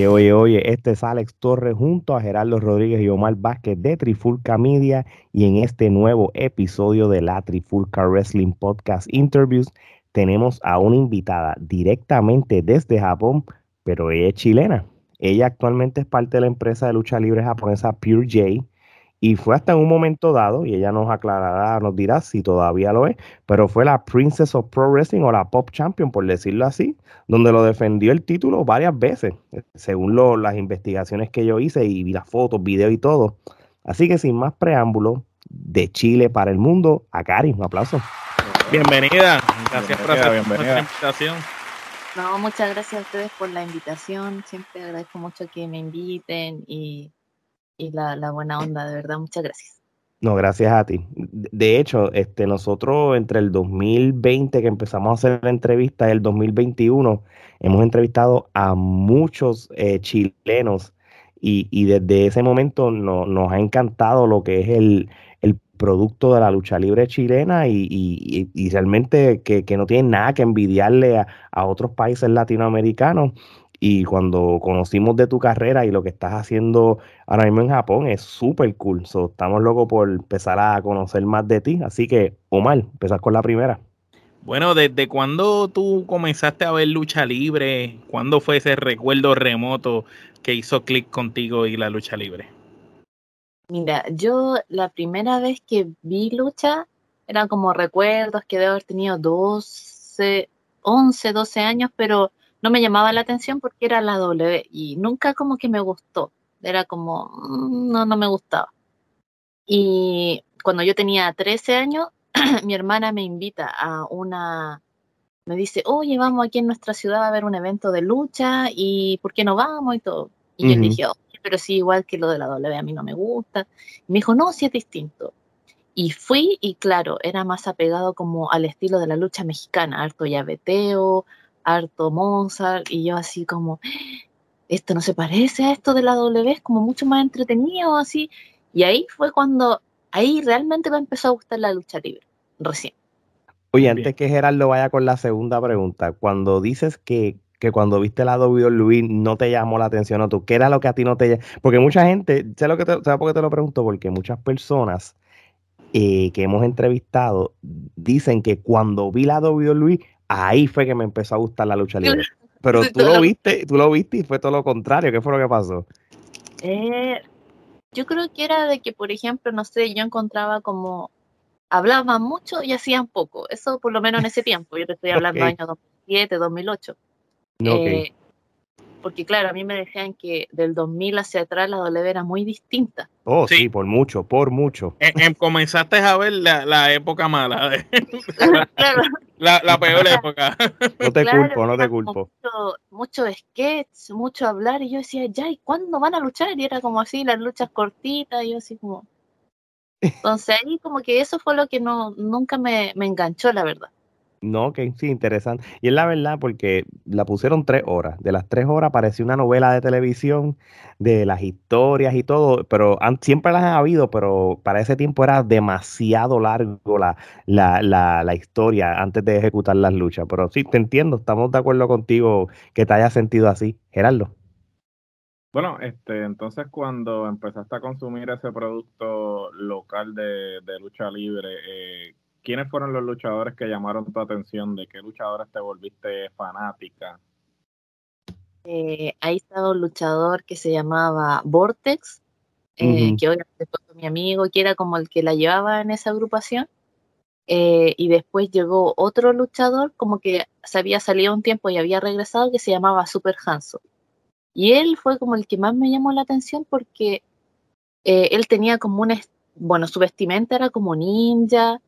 Oye, oye, oye, este es Alex Torres junto a Gerardo Rodríguez y Omar Vázquez de Trifulca Media y en este nuevo episodio de la Trifulca Wrestling Podcast Interviews tenemos a una invitada directamente desde Japón, pero ella es chilena. Ella actualmente es parte de la empresa de lucha libre japonesa Pure J y fue hasta en un momento dado, y ella nos aclarará, nos dirá si todavía lo es, pero fue la Princess of Pro Wrestling o la Pop Champion, por decirlo así, donde lo defendió el título varias veces, según las investigaciones que yo hice y vi las fotos, videos y todo. Así que sin más preámbulo, de Chile para el mundo, a Cari, un aplauso. Bienvenida, gracias por nuestra invitación. No, muchas gracias a ustedes por la invitación, siempre agradezco mucho que me inviten y y la, buena onda, de verdad, muchas gracias. No, gracias a ti. De hecho, este, nosotros entre el 2020 que empezamos a hacer la entrevista y el 2021 hemos entrevistado a muchos eh, chilenos y, desde ese momento nos ha encantado lo que es el, producto de la lucha libre chilena y, realmente que, no tiene nada que envidiarle a, a otros países latinoamericanos. Y cuando conocimos de tu carrera y lo que estás haciendo ahora mismo en Japón es súper cool. estamos locos por empezar a conocer más de ti. Así que, Omar, empezar con la primera. Bueno, ¿desde cuándo tú comenzaste a ver lucha libre? ¿Cuándo fue ese recuerdo remoto que hizo clic contigo y la lucha libre? Mira, yo la primera vez que vi lucha eran como recuerdos que debo haber tenido 12, 11, 12 años, pero no me llamaba la atención porque era la W y nunca como que me gustó. Era como, mm, no, no me gustaba. Y cuando yo tenía 13 años, mi hermana me invita a una, me dice, oye, vamos aquí en nuestra ciudad a ver un evento de lucha y ¿por qué no vamos? Y todo. Y yo dije, pero sí, igual que lo de la W a mí no me gusta. Y me dijo, no, sí es distinto. Y fui y claro, era más apegado como al estilo de la lucha mexicana, harto llaveteo, harto Mozart, y yo así como, esto no se parece a esto de la W, es como mucho más entretenido, así. Y ahí fue cuando, ahí realmente me empezó a gustar la lucha libre, recién. Oye, antes que Gerardo vaya con la segunda pregunta, cuando dices que, que cuando viste la Luis no te llamó la atención, ¿o tú? ¿Qué era lo que a ti no te Porque mucha gente, ¿sabes, lo que te, ¿sabes por qué te lo pregunto? Porque muchas personas eh, que hemos entrevistado dicen que cuando vi la Luis ahí fue que me empezó a gustar la lucha libre. Pero tú lo viste, tú lo viste y fue todo lo contrario. ¿Qué fue lo que pasó? Eh, yo creo que era de que, por ejemplo, no sé, yo encontraba como hablaban mucho y hacían poco. Eso por lo menos en ese tiempo. Yo te estoy hablando okay. año 2007, 2008. Eh, porque claro, a mí me decían que del 2000 hacia atrás la W era muy distinta. Oh, sí, por mucho, por mucho. comenzaste a ver la, época mala, la, peor época. No te culpo, no te culpo. Mucho, mucho sketch, mucho hablar, y yo decía, ya, ¿y cuándo van a luchar? Y era como así, las luchas cortitas, y yo así como... Entonces ahí como que eso fue lo que no, nunca me, me enganchó, la verdad. No, que sí, interesante. Y es la verdad porque la pusieron tres horas. De las tres horas parecía una novela de televisión de las historias y todo, pero siempre las han habido, pero para ese tiempo era demasiado largo la, la, la, la, historia antes de ejecutar las luchas. Pero sí, te entiendo, estamos de acuerdo contigo que te haya sentido así. Gerardo. Bueno, este, entonces cuando empezaste a consumir ese producto local de, de lucha libre, eh, ¿quiénes fueron los luchadores que llamaron tu atención? ¿De qué luchadores te volviste fanática? Eh, ahí estaba un luchador que se llamaba Vortex, eh, que obviamente fue mi amigo, que era como el que la llevaba en esa agrupación. Eh, y después llegó otro luchador, como que se había salido un tiempo y había regresado, que se llamaba Super Hanso. Y él fue como el que más me llamó la atención porque él tenía como un, bueno, su vestimenta era como ninja,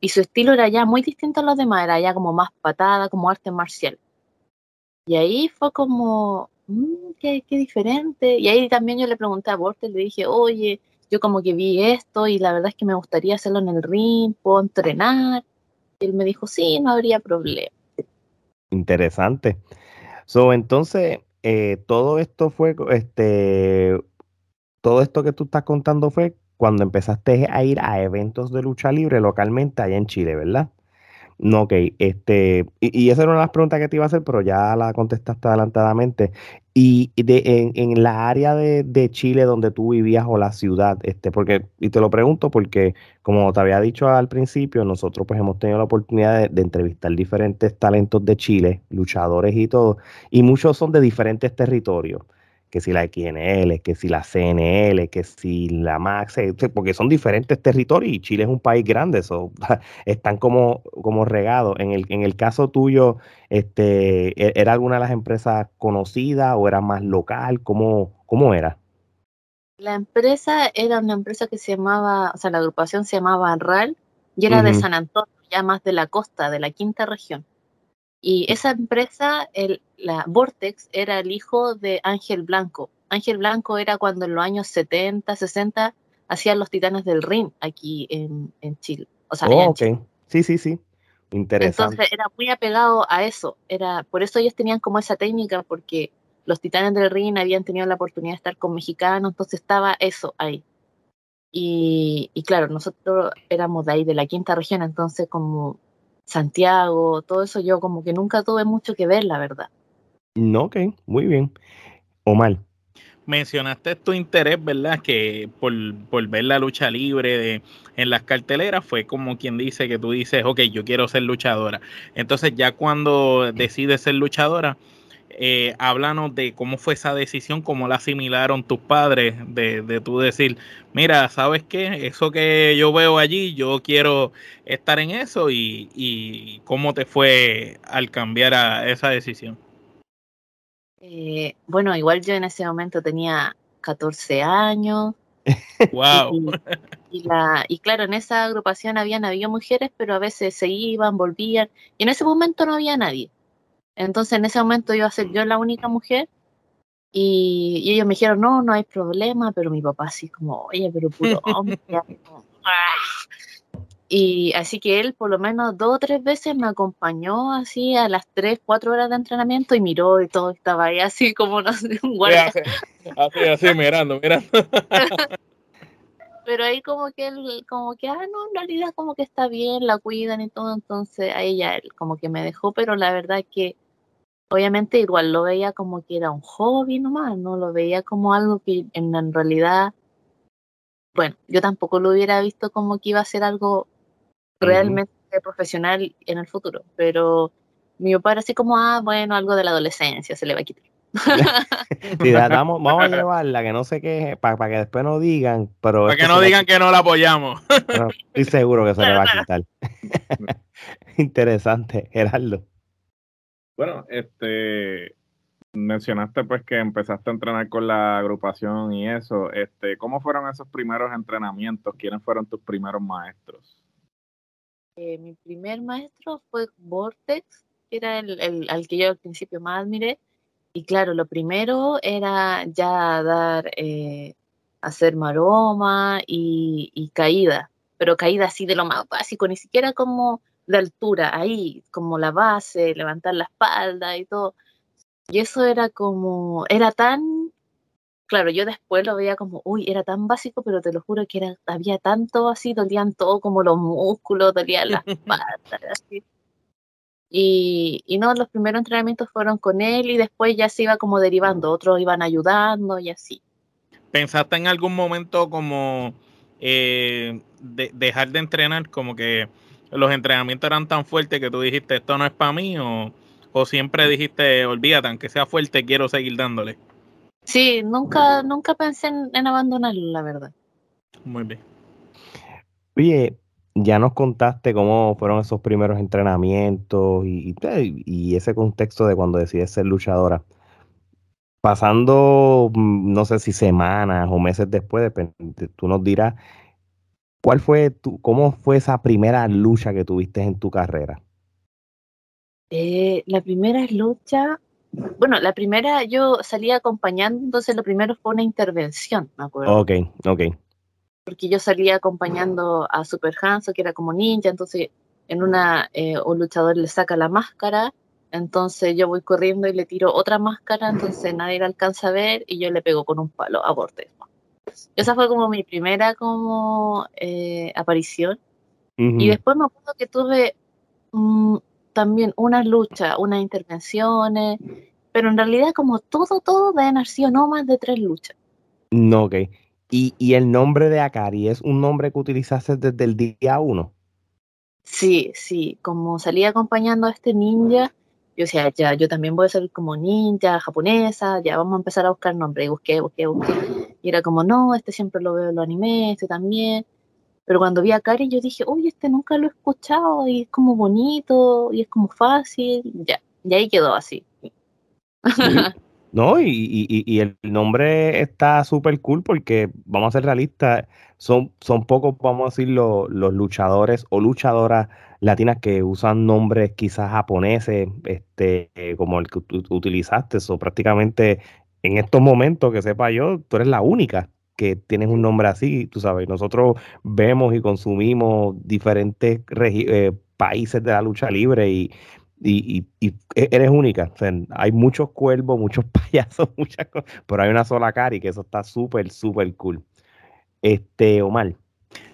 y su estilo era ya muy distinto a los demás, era ya como más patada, como arte marcial. Y ahí fue como, mm, qué, qué, diferente. Y ahí también yo le pregunté a Bortel, le dije, oye, yo como que vi esto y la verdad es que me gustaría hacerlo en el ring, puedo entrenar. Y él me dijo, sí, no habría problema. Interesante. So, entonces, eh, todo esto fue, este, todo esto que tú estás contando fue cuando empezaste a ir a eventos de lucha libre localmente allá en Chile, ¿verdad? No, ok, este, y, esa era una de las preguntas que te iba a hacer, pero ya la contestaste adelantadamente. Y de, en, en la área de, Chile donde tú vivías o la ciudad, este, porque, y te lo pregunto porque, como te había dicho al principio, nosotros pues hemos tenido la oportunidad de entrevistar diferentes talentos de Chile, luchadores y todo, y muchos son de diferentes territorios que si la XNL, que si la CNL, que si la MAX, eh, porque son diferentes territorios y Chile es un país grande, so, están como, como regados. En el, en el caso tuyo, este, ¿e, ¿era alguna de las empresas conocidas o era más local? ¿Cómo, cómo era? La empresa era una empresa que se llamaba, o sea, la agrupación se llamaba RAL y era de San Antonio, ya más de la costa, de la quinta región. Y esa empresa, el, la Vortex, era el hijo de Ángel Blanco. Ángel Blanco era cuando en los años 70, 60 hacían los Titanes del Ring aquí en, en Chile. O sea, oh, ok. Sí, sí, sí. Interesante. Entonces era muy apegado a eso. Era, por eso ellos tenían como esa técnica, porque los Titanes del Ring habían tenido la oportunidad de estar con mexicanos, entonces estaba eso ahí. Y, y claro, nosotros éramos de ahí, de la quinta región, entonces como Santiago, todo eso yo como que nunca tuve mucho que ver, la verdad. No, ok, muy bien. Omar. Mencionaste tu interés, ¿verdad? Que por, por ver la lucha libre de, en las carteleras fue como quien dice que tú dices, ok, yo quiero ser luchadora. Entonces ya cuando decides ser luchadora, eh, háblanos de cómo fue esa decisión, cómo la asimilaron tus padres, de, de tú decir, mira, ¿sabes qué? Eso que yo veo allí, yo quiero estar en eso y, y cómo te fue al cambiar a esa decisión. Eh, bueno, igual yo en ese momento tenía 14 años. Wow. Y, la, y claro, en esa agrupación habían habido mujeres, pero a veces se iban, volvían, y en ese momento no había nadie. Entonces en ese momento iba a ser yo la única mujer y, ellos me dijeron, no, no hay problema, pero mi papá así como, oye, pero puro hombre. y así que él por lo menos dos o tres veces me acompañó así a las tres, cuatro horas de entrenamiento y miró y todo estaba ahí así como, no sé, un guardia. Así, así, mirando, mirando. pero ahí como que él, como que, ah, no, en realidad como que está bien, la cuidan y todo, entonces a ella él como que me dejó, pero la verdad que obviamente igual lo veía como que era un hobby nomás, no lo veía como algo que en, realidad, bueno, yo tampoco lo hubiera visto como que iba a ser algo realmente profesional en el futuro, pero mi papá era así como, ah, bueno, algo de la adolescencia, se le va a quitar. vamos, vamos, a llevarla, que no sé qué, para que después no digan, pero... Para que no digan que no la apoyamos. estoy seguro que se le va a quitar. Interesante, Gerardo. Bueno, este mencionaste pues que empezaste a entrenar con la agrupación y eso. Este, ¿cómo fueron esos primeros entrenamientos? ¿Quiénes fueron tus primeros maestros? Eh, mi primer maestro fue Vortex, que era el, al que yo al principio más admiré. Y claro, lo primero era ya dar, eh, hacer maroma y, y caída, pero caída así de lo más básico, ni siquiera como de altura, ahí, como la base, levantar la espalda y todo. Y eso era como, era tan, claro, yo después lo veía como, uy, era tan básico, pero te lo juro que era, había tanto así, dolían todo como los músculos, dolían las patas, así. Y, y no, los primeros entrenamientos fueron con él y después ya se iba como derivando, otros iban ayudando y así. ¿Pensaste en algún momento como eh, de, dejar de entrenar, como que los entrenamientos eran tan fuertes que tú dijiste, esto no es para mí, o, o siempre dijiste, olvídate, aunque sea fuerte, quiero seguir dándole? Sí, nunca, nunca pensé en, abandonarlo, la verdad. Muy bien. Oye, ya nos contaste cómo fueron esos primeros entrenamientos y, y, ese contexto de cuando decides ser luchadora. Pasando, mm, no sé si semanas o meses después, tú nos dirás ¿Cuál fue tu, cómo fue esa primera lucha que tuviste en tu carrera? Eh, la primera lucha, bueno, la primera yo salí acompañando, entonces lo primero fue una intervención, me acuerdo. Ok, ok. Porque yo salía acompañando a Super Hanso, que era como ninja, entonces en una, eh, un luchador le saca la máscara, entonces yo voy corriendo y le tiro otra máscara, entonces nadie la alcanza a ver y yo le pego con un palo a borde. Esa fue como mi primera como eh, aparición. Y después me acuerdo que tuve mm, también unas luchas, unas intervenciones, pero en realidad como todo, todo deben haber sido no más de tres luchas. No, ok. ¿Y, y el nombre de Akari es un nombre que utilizaste desde el día uno? Sí, sí, como salía acompañando a este ninja, yo decía, ya, yo también voy a ser como ninja japonesa, ya vamos a empezar a buscar nombres. Y busqué, busqué, busqué. Y era como, no, este siempre lo veo en los animes, este también. Pero cuando vi a Kari, yo dije, uy, este nunca lo he escuchado y es como bonito y es como fácil. Ya, y ahí quedó así. No, y, y, y, el nombre está súper cool porque, vamos a ser realistas, son, son pocos, vamos a decir, los, los luchadores o luchadoras latinas que usan nombres quizás japoneses, este, como el que utilizaste. O prácticamente en estos momentos, que sepa yo, tú eres la única que tienes un nombre así, tú sabes. Nosotros vemos y consumimos diferentes eh, países de la lucha libre y, y, e, eres única. hay muchos cuervos, muchos payasos, muchas cosas, pero hay una sola cara y que eso está súper, súper cool. Este, Omar.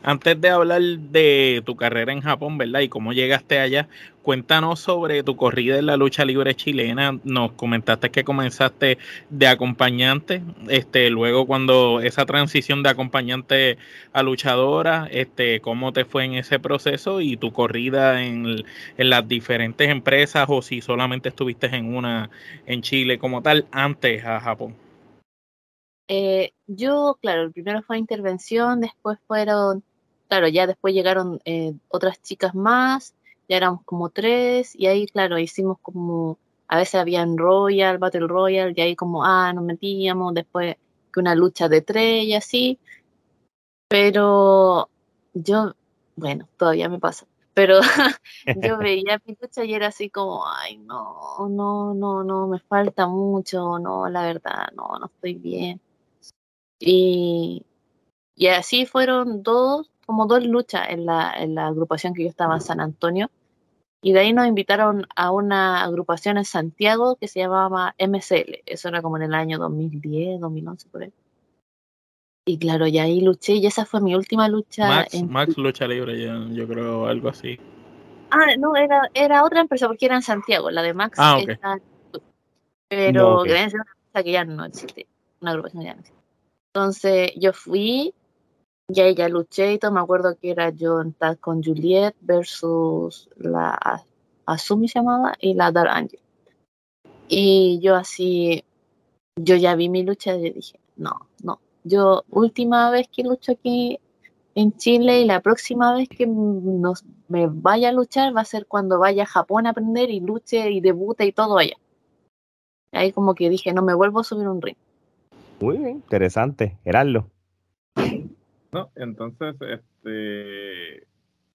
Antes de hablar de tu carrera en Japón, ¿verdad? Y cómo llegaste allá, cuéntanos sobre tu corrida en la lucha libre chilena. Nos comentaste que comenzaste de acompañante, este, luego cuando esa transición de acompañante a luchadora, este, cómo te fue en ese proceso y tu corrida en, en las diferentes empresas o si solamente estuviste en una en Chile como tal antes a Japón. Eh, yo, claro, el primero fue intervención, después fueron, claro, ya después llegaron eh, otras chicas más, ya éramos como tres, y ahí, claro, hicimos como, a veces había en Royal, Battle Royal, y ahí como, ah, nos metíamos, después que una lucha de tres y así, pero yo, bueno, todavía me pasa, pero yo veía mi lucha y era así como, ay, no, no, no, no, me falta mucho, no, la verdad, no, no estoy bien. Y, y así fueron dos, como dos luchas en la, en la agrupación que yo estaba en San Antonio. Y de ahí nos invitaron a una agrupación en Santiago que se llamaba MCL. Eso era como en el año 2010, 2011, por ahí. Y claro, y ahí luché y esa fue mi última lucha. Max, en... Max lucha libre, yo, yo, creo, algo así. Ah, no, era, era otra empresa porque era en Santiago. La de Max ah, okay. está... Pero no, okay. una empresa que ya no existe. Una agrupación que ya no existe. Entonces yo fui y ahí ya luché y todo. Me acuerdo que era yo en tal con Juliet versus la Asumi se llamaba y la Dark Angel. Y yo así, yo ya vi mi lucha y dije, no, no. Yo última vez que lucho aquí en Chile y la próxima vez que nos, me vaya a luchar va a ser cuando vaya a Japón a aprender y luche y debute y todo allá. Ahí como que dije, no me vuelvo a subir un ring. Muy bien, interesante. Gerardo. No, entonces, este,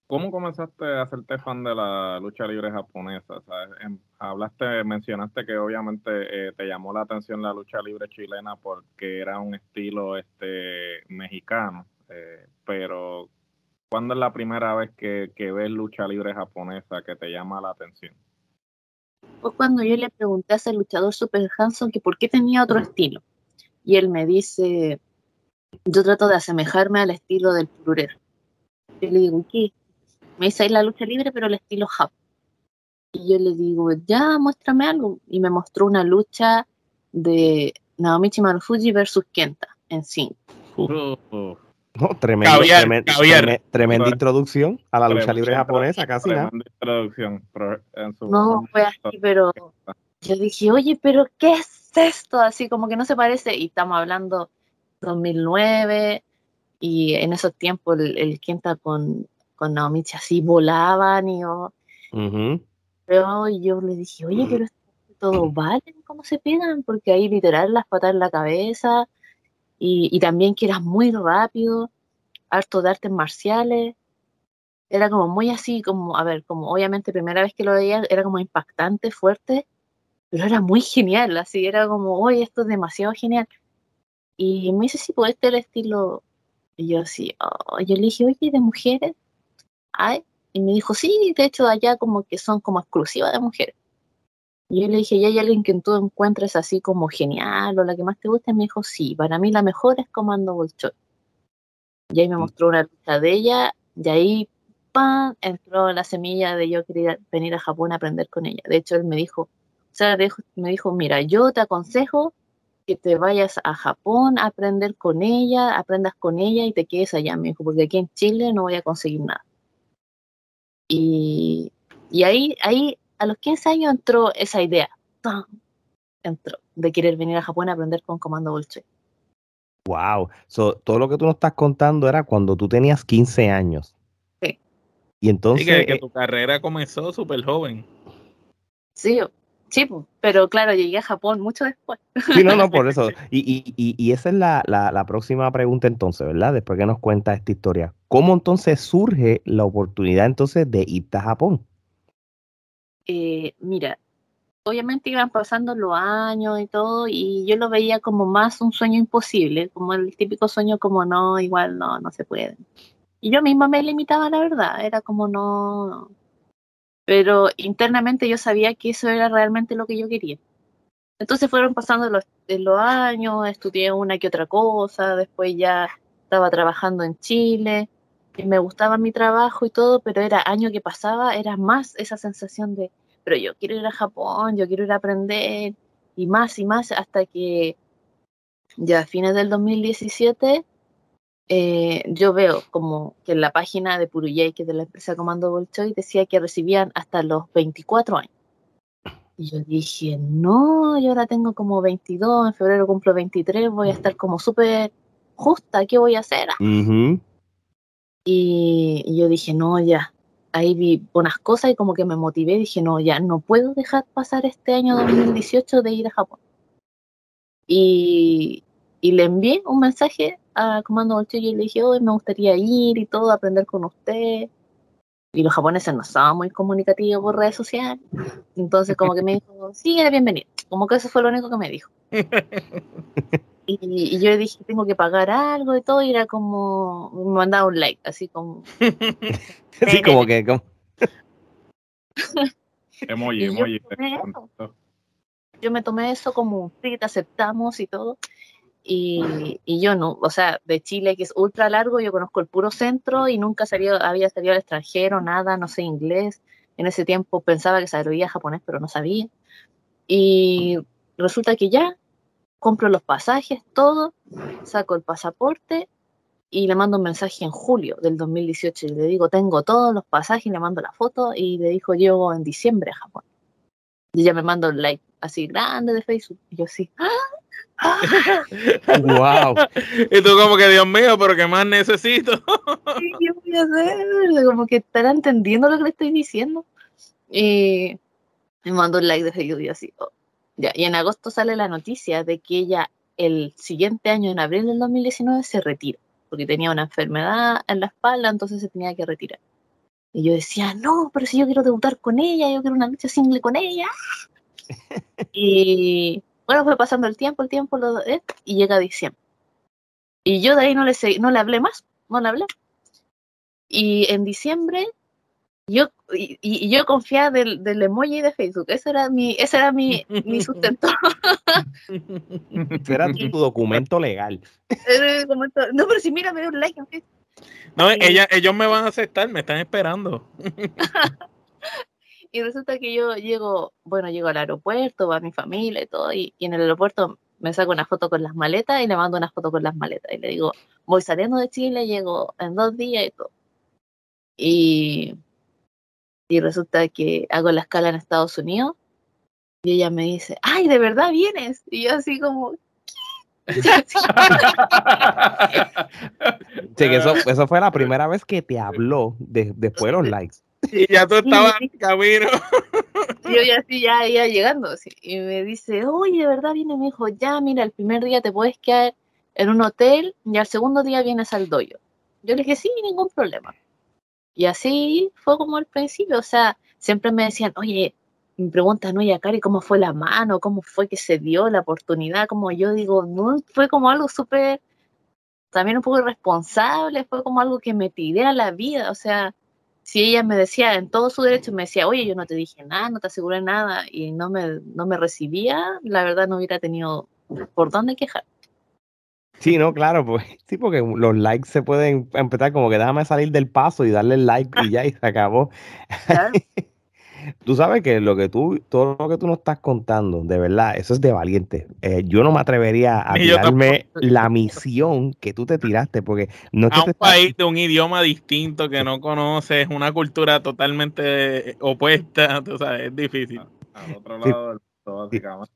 ¿cómo comenzaste a hacerte fan de la lucha libre japonesa? En, hablaste, mencionaste que obviamente eh, te llamó la atención la lucha libre chilena porque era un estilo este mexicano, eh, pero ¿cuándo es la primera vez que, que ves lucha libre japonesa que te llama la atención? Fue cuando yo le pregunté a ese luchador Super Hanson que por qué tenía otro estilo y él me dice, yo trato de asemejarme al estilo del pururero. Yo le digo, ¿qué? Me dice, ahí la lucha libre, pero el estilo Jap. Y yo le digo, ya, muéstrame algo. Y me mostró una lucha de Naomichi Marufuji versus Kenta en sí. No, tremendo, caviar, tremendo, caviar. tremenda introducción a la lucha libre japonesa, casi nada. introducción. no, fue así, pero yo dije, oye, pero ¿qué es esto? Así como que no se parece. Y estamos hablando 2009 y en esos tiempos el, el Kenta con, con Naomichi así volaban y yo, pero yo le dije, oye, pero todo vale, ¿cómo se pegan? Porque ahí literal las patas en la cabeza y, y también que era muy rápido, harto de artes marciales. Era como muy así, como, a ver, como obviamente primera vez que lo veía era como impactante, fuerte, pero era muy genial, así era como, oye, esto es demasiado genial. Y me dice, sí, pues este era el estilo. Y yo así, oh, yo le dije, oye, ¿de mujeres? Ay, y me dijo, sí, de hecho allá como que son como exclusivas de mujeres. Y yo le dije, ¿y hay alguien que tú encuentres así como genial o la que más te gusta? Y me dijo, sí, para mí la mejor es Comando Bolchón. Y ahí me mm. mostró una lucha de ella, y ahí ¡pam! entró la semilla de yo quería venir a Japón a aprender con ella. De hecho, él me dijo, sea, me dijo, mira, yo te aconsejo que te vayas a Japón a aprender con ella, aprendas con ella y te quedes allá, me dijo, porque aquí en Chile no voy a conseguir nada. Y, y ahí, ahí, a los 15 años entró esa idea, ¡pam! entró, de querer venir a Japón a aprender con Comando Bolche. Wow, so, todo lo que tú nos estás contando era cuando tú tenías 15 años. Sí. Y entonces... Sí, que, que tu carrera comenzó súper joven. Sí, Sí, pero claro, llegué a Japón mucho después. Sí, no, no, por eso. Y, y, y, y esa es la, la, la, próxima pregunta entonces, ¿verdad? Después que nos cuenta esta historia. ¿Cómo entonces surge la oportunidad entonces de irte a Japón? Eh, mira, obviamente iban pasando los años y todo, y yo lo veía como más un sueño imposible, como el típico sueño como no, igual no, no se puede. Y yo misma me limitaba, la verdad, era como no, no pero internamente yo sabía que eso era realmente lo que yo quería. Entonces fueron pasando los, los años, estudié una que otra cosa, después ya estaba trabajando en Chile, y me gustaba mi trabajo y todo, pero era año que pasaba, era más esa sensación de, pero yo quiero ir a Japón, yo quiero ir a aprender, y más y más, hasta que ya a fines del 2017 eh, yo veo como que en la página de Puruyay, que es de la empresa Comando Bolchoy, decía que recibían hasta los 24 años. Y yo dije, no, yo ahora tengo como 22, en febrero cumplo 23, voy a estar como súper justa, ¿qué voy a hacer? Uh-huh. Y, y, yo dije, no, ya. Ahí vi unas cosas y como que me motivé, dije, no, ya, no puedo dejar pasar este año 2018 de ir a Japón. Y, y le envié un mensaje a Comando Bolsillo y le dije, hoy me gustaría ir y todo, aprender con usted. Y los japoneses no estaban muy comunicativos por redes sociales. Entonces como que me dijo, sí, eres bienvenido. Como que eso fue lo único que me dijo. y, y, yo le dije, tengo que pagar algo y todo, y era como, me mandaba un like, así como... sí, como que... Como... emoji, emoji. Yo, yo me tomé eso como, sí, te aceptamos y todo. Y, y, yo no, o sea, de Chile, que es ultra largo, yo conozco el puro centro y nunca salido, había salido al extranjero, nada, no sé inglés. En ese tiempo pensaba que sabía japonés, pero no sabía. Y resulta que ya compro los pasajes, todo, saco el pasaporte y le mando un mensaje en julio del 2018 y le digo, tengo todos los pasajes, le mando la foto y le dijo, llego en diciembre a Japón. Y ella me manda un like así grande de Facebook. Y yo sí, ¡ah! Wow. Y tú como que, Dios mío, pero ¿qué más necesito? ¿Qué voy a hacer? Como que estará entendiendo lo que le estoy diciendo. Y me mandó un like de Facebook y así. Oh. Ya. Y en agosto sale la noticia de que ella el siguiente año, en abril del 2019, se retira. Porque tenía una enfermedad en la espalda, entonces se tenía que retirar. Y yo decía, no, pero si yo quiero debutar con ella, yo quiero una lucha single con ella. y bueno, fue pasando el tiempo, el tiempo, lo, eh, y llega diciembre. Y yo de ahí no le, no le hablé más, no le hablé. Y en diciembre, yo, y, y yo confiaba del, del, emoji de Facebook, ese era mi, ese era mi, mi sustento. ese era tu documento legal. No, pero si mira, me dio un like en Facebook. No, ella, ellos me van a aceptar, me están esperando. Y resulta que yo llego, bueno, llego al aeropuerto, va mi familia y todo, y, y, en el aeropuerto me saco una foto con las maletas y le mando una foto con las maletas. Y le digo, voy saliendo de Chile, llego en dos días y todo. Y, y resulta que hago la escala en Estados Unidos y ella me dice, ay, ¿de verdad vienes? Y yo así como, sí, que eso, eso fue la primera vez que te habló de, después de los likes. Y ya tú estabas en camino. Yo ya sí, ya iba llegando. Sí. Y me dice, oye, de verdad viene mi hijo, ya, mira, el primer día te puedes quedar en un hotel y al segundo día vienes al doyo. Yo le dije, sí, ningún problema. Y así fue como al principio, o sea, siempre me decían, oye, me preguntan, oye, Cari, ¿cómo fue la mano? ¿Cómo fue que se dio la oportunidad? Como yo digo, no, fue como algo súper, también un poco irresponsable, fue como algo que me tiré a la vida, o sea, si ella me decía en todo su derecho, me decía, oye, yo no te dije nada, no te aseguré nada, y no me, no me recibía, la verdad no hubiera tenido por dónde quejar. Sí, no, claro, pues sí, porque los likes se pueden empezar como que déjame salir del paso y darle like y ya y se acabó. tú sabes que lo que tú, todo lo que tú nos estás contando, de verdad, eso es de valiente. Eh, yo no me atrevería a tirarme la misión que tú te tiraste, porque no es que a un país de un idioma distinto que no conoces, una cultura totalmente opuesta, tú sabes, es difícil. Al otro lado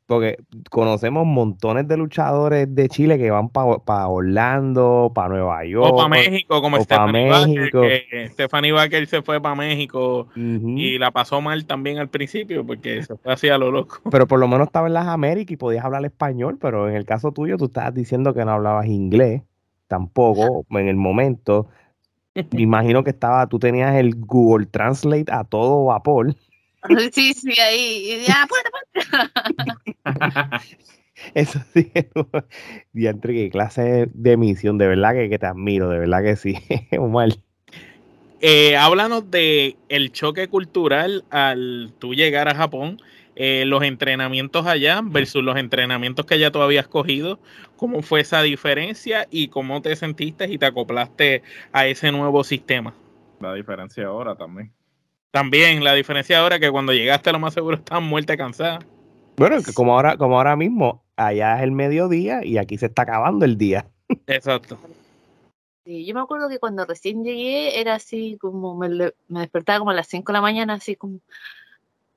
porque conocemos montones de luchadores de Chile que van para Orlando, para Nueva York. O para México, como Stephanie Baker, Stephanie Baker se fue para México y la pasó mal también al principio porque se fue así a lo loco. Pero por lo menos estaba en las Américas y podías hablar español, pero en el caso tuyo tú estabas diciendo que no hablabas inglés tampoco en el momento. Me imagino que estaba, tú tenías el Google Translate a todo vapor. Sí, sí, ahí. Ya, puerta, puerta. Eso sí, diantre, qué clase de misión, de verdad que, te admiro, de verdad que sí, Omar. Eh, háblanos de el choque cultural al tú llegar a Japón, eh, los entrenamientos allá versus los entrenamientos que ya tú habías cogido, cómo fue esa diferencia y cómo te sentiste y te acoplaste a ese nuevo sistema. La diferencia ahora también. También la diferencia ahora que cuando llegaste lo más seguro estás muerta cansada. Bueno, que como ahora, como ahora mismo, allá es el mediodía y aquí se está acabando el día. Exacto. Sí, yo me acuerdo que cuando recién llegué era así como me, despertaba como a las 5 de la mañana, así como.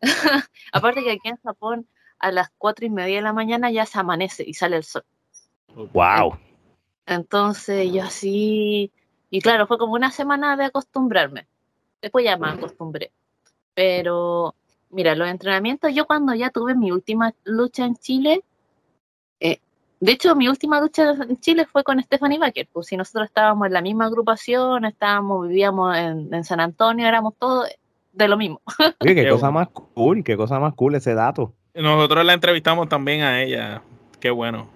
Aparte que aquí en Japón a las 4 y media de la mañana ya se amanece y sale el sol. ¡Wow! Entonces yo así. Y claro, fue como una semana de acostumbrarme. Después ya me acostumbré. Pero, mira, los entrenamientos, yo cuando ya tuve mi última lucha en Chile, eh, de hecho, mi última lucha en Chile fue con Stephanie Baker, pues si nosotros estábamos en la misma agrupación, estábamos, vivíamos en, San Antonio, éramos todos de lo mismo. Oye, qué cosa más cool, qué cosa más cool ese dato. Nosotros la entrevistamos también a ella, qué bueno.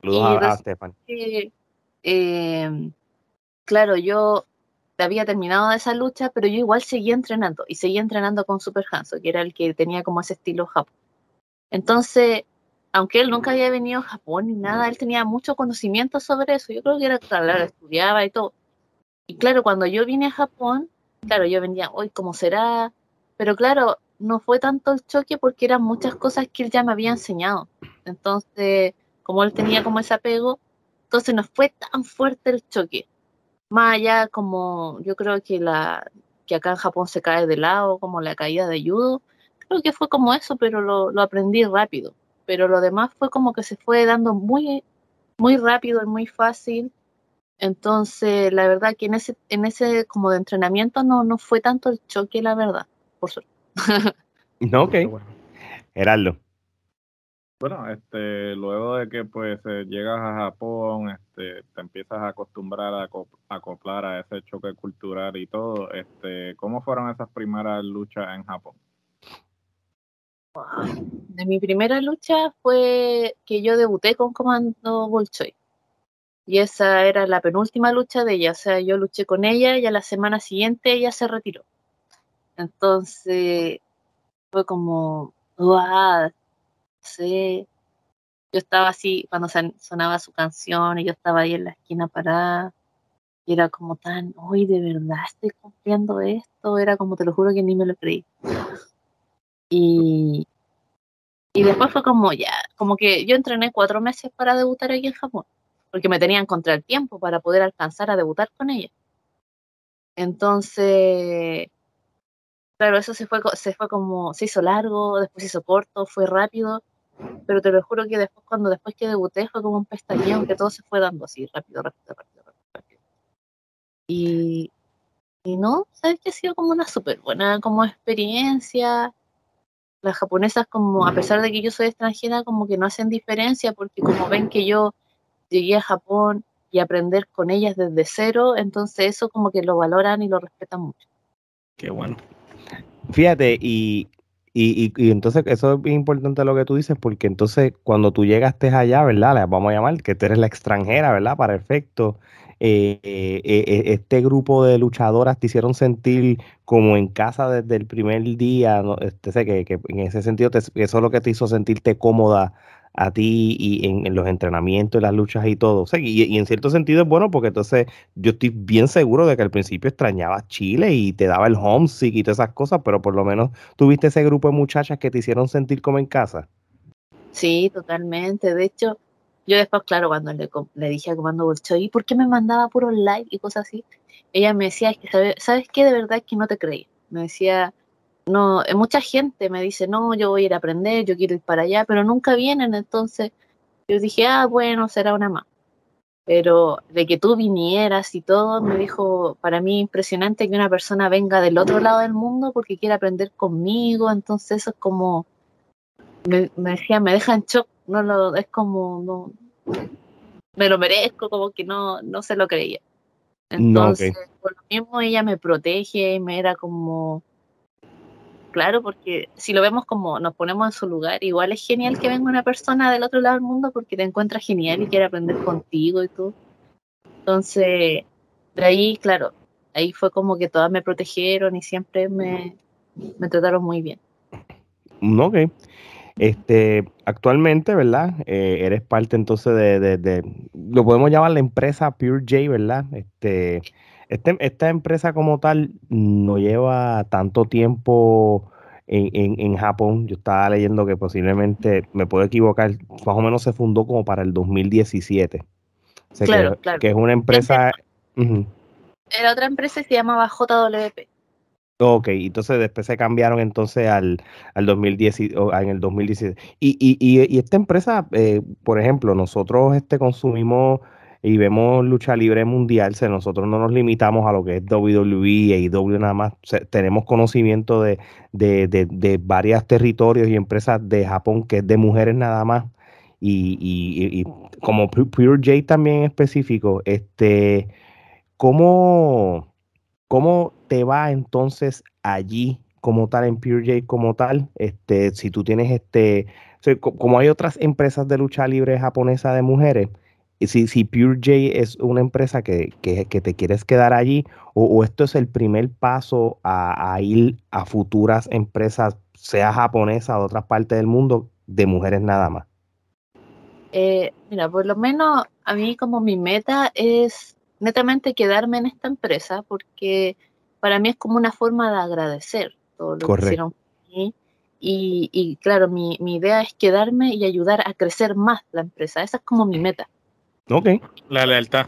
Saludos a, Stephanie. Eh, claro, yo había terminado esa lucha, pero yo igual seguía entrenando y seguía entrenando con Super Hanso, que era el que tenía como ese estilo Japón. Entonces, aunque él nunca había venido a Japón ni nada, él tenía mucho conocimiento sobre eso. Yo creo que era claro, estudiaba y todo. Y claro, cuando yo vine a Japón, claro, yo venía, hoy, ¿cómo será? Pero claro, no fue tanto el choque porque eran muchas cosas que él ya me había enseñado. Entonces, como él tenía como ese apego, entonces no fue tan fuerte el choque más allá como yo creo que la que acá en Japón se cae de lado, como la caída de judo, creo que fue como eso, pero lo, lo aprendí rápido. Pero lo demás fue como que se fue dando muy, muy rápido y muy fácil. Entonces, la verdad que en ese, en ese como de entrenamiento no, no fue tanto el choque, la verdad, por suerte. no, ok. Heraldo. Bueno, este, luego de que pues eh, llegas a Japón, este, te empiezas a acostumbrar a acoplar a ese choque cultural y todo, este, ¿cómo fueron esas primeras luchas en Japón? De mi primera lucha fue que yo debuté con Comando Bolshoi. Y esa era la penúltima lucha de ella. O sea, yo luché con ella y a la semana siguiente ella se retiró. Entonces fue como, ¡guau! Yo estaba así cuando sonaba su canción y yo estaba ahí en la esquina parada y era como tan, uy, de verdad estoy cumpliendo esto, era como te lo juro que ni me lo creí. Y, y después fue como ya, como que yo entrené cuatro meses para debutar aquí en Japón, porque me tenían contra el tiempo para poder alcanzar a debutar con ella. Entonces, claro, eso se fue, se fue como, se hizo largo, después se hizo corto, fue rápido, pero te lo juro que después, cuando después que debuté, fue como un pestañeo que todo se fue dando así, rápido, rápido, rápido, rápido. Y, y no, sabes que ha sido como una súper buena como experiencia. Las japonesas, como a pesar de que yo soy extranjera, como que no hacen diferencia, porque como ven que yo llegué a Japón y aprender con ellas desde cero, entonces eso como que lo valoran y lo respetan mucho. Qué bueno. Fíjate, y y, y, entonces eso es importante lo que tú dices, porque entonces cuando tú llegaste allá, ¿verdad? Vamos a llamar que tú eres la extranjera, ¿verdad? Para efecto, eh, eh, eh, este grupo de luchadoras te hicieron sentir como en casa desde el primer día, ¿no? Este, que, que, en ese sentido eso es lo que te hizo sentirte cómoda a ti y en, los entrenamientos, las luchas y todo. y, en cierto sentido es bueno porque entonces yo estoy bien seguro de que al principio extrañabas Chile y te daba el homesick y todas esas cosas, pero por lo menos tuviste ese grupo de muchachas que te hicieron sentir como en casa. Sí, totalmente. De hecho, yo después, claro, cuando le, dije a Comando Bolshoi, ¿y por qué me mandaba puro like y cosas así? Ella me decía, es que, ¿sabes qué? De verdad que no te creí. Me decía, no, mucha gente me dice, no, yo voy a ir a aprender, yo quiero ir para allá, pero nunca vienen, entonces yo dije, ah, bueno, será una más. Pero de que tú vinieras y todo, me dijo, para mí impresionante que una persona venga del otro lado del mundo porque quiere aprender conmigo, entonces eso es como, me, decía, me deja en shock, no lo, es como, no, me lo merezco, como que no, no se lo creía. Entonces, por lo mismo ella me protege y me era como, claro, porque si lo vemos como nos ponemos en su lugar, igual es genial que venga una persona del otro lado del mundo porque te encuentra genial y quiere aprender contigo y todo. Entonces, de ahí, claro, ahí fue como que todas me protegieron y siempre me, me trataron muy bien. Ok. Este, actualmente, ¿verdad? Eh, eres parte entonces de, de, lo podemos llamar la empresa Pure J, ¿verdad? Este, este, esta empresa como tal no lleva tanto tiempo en, en, Japón. Yo estaba leyendo que posiblemente, me puedo equivocar, más o menos se fundó como para el 2017. claro, claro. que es una empresa... Era otra empresa se llamaba JWP. Ok, entonces después se cambiaron entonces al, al 2010, en el 2017. Y, y, y, esta empresa, eh, por ejemplo, nosotros este, consumimos y vemos lucha libre mundial, nosotros no nos limitamos a lo que es WWE y AEW nada más, tenemos conocimiento de, de, de, de varios territorios y empresas de Japón que es de mujeres nada más. Y, y, y como Pure J también en específico, este, ¿cómo, ¿Cómo te va entonces allí como tal, en Pure J como tal? Este, si tú tienes este, como hay otras empresas de lucha libre japonesa de mujeres, si, si Pure J es una empresa que, te quieres quedar allí, o, esto es el primer paso a, ir a futuras empresas, sea japonesa o de otras partes del mundo, de mujeres nada más. Eh, mira, por lo menos a mí como mi meta es netamente quedarme en esta empresa porque para mí es como una forma de agradecer todo lo que hicieron Y, y claro, mi, mi, idea es quedarme y ayudar a crecer más la empresa. Esa es como mi meta. Ok. La lealtad.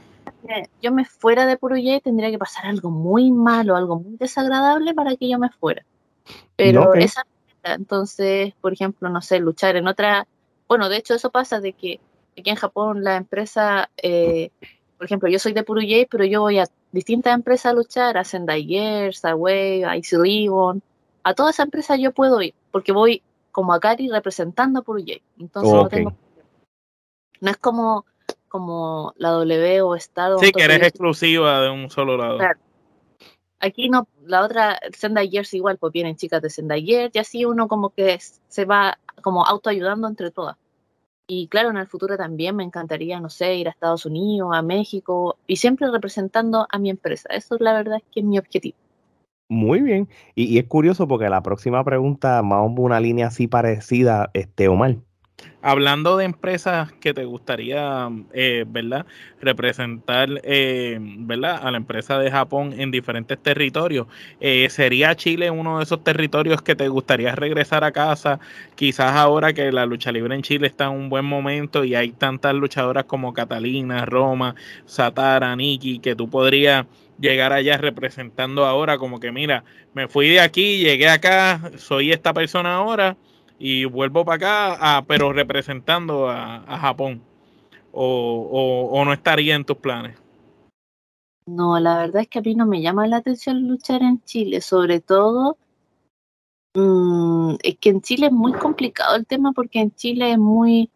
Yo me fuera de y tendría que pasar algo muy malo, algo muy desagradable para que yo me fuera. Pero esa entonces, por ejemplo, no sé, luchar en otra... Bueno, de hecho eso pasa de que aquí en Japón la empresa eh, por ejemplo, yo soy de Puruyay, pero yo voy a distintas empresas a luchar, a Sendai a Way, a Easy Ribbon, a todas esas empresas yo puedo ir, porque voy como a Cari representando a Puruyay. Entonces no tengo no es como, como la W o Estado. Sí, que eres exclusiva de un solo lado. Claro. Aquí no, la otra, Sendai Gears igual, pues vienen chicas de Sendai Gears y así uno como que se va como autoayudando entre todas. Y claro, en el futuro también me encantaría, no sé, ir a Estados Unidos, a México y siempre representando a mi empresa. Eso es la verdad es que es mi objetivo. Muy bien. Y, es curioso porque la próxima pregunta, más una línea así parecida, este Omar. Hablando de empresas que te gustaría, eh, ¿verdad? Representar, eh, ¿verdad? A la empresa de Japón en diferentes territorios. Eh, ¿Sería Chile uno de esos territorios que te gustaría regresar a casa? Quizás ahora que la lucha libre en Chile está en un buen momento y hay tantas luchadoras como Catalina, Roma, Satara, Nikki, que tú podrías llegar allá representando ahora como que mira, me fui de aquí, llegué acá, soy esta persona ahora y vuelvo para acá, pero representando a, Japón. O, o, no estaría en tus planes? No, la verdad es que a mí no me llama la atención luchar en Chile, sobre todo mm, es que en Chile es muy complicado el tema porque en Chile es muy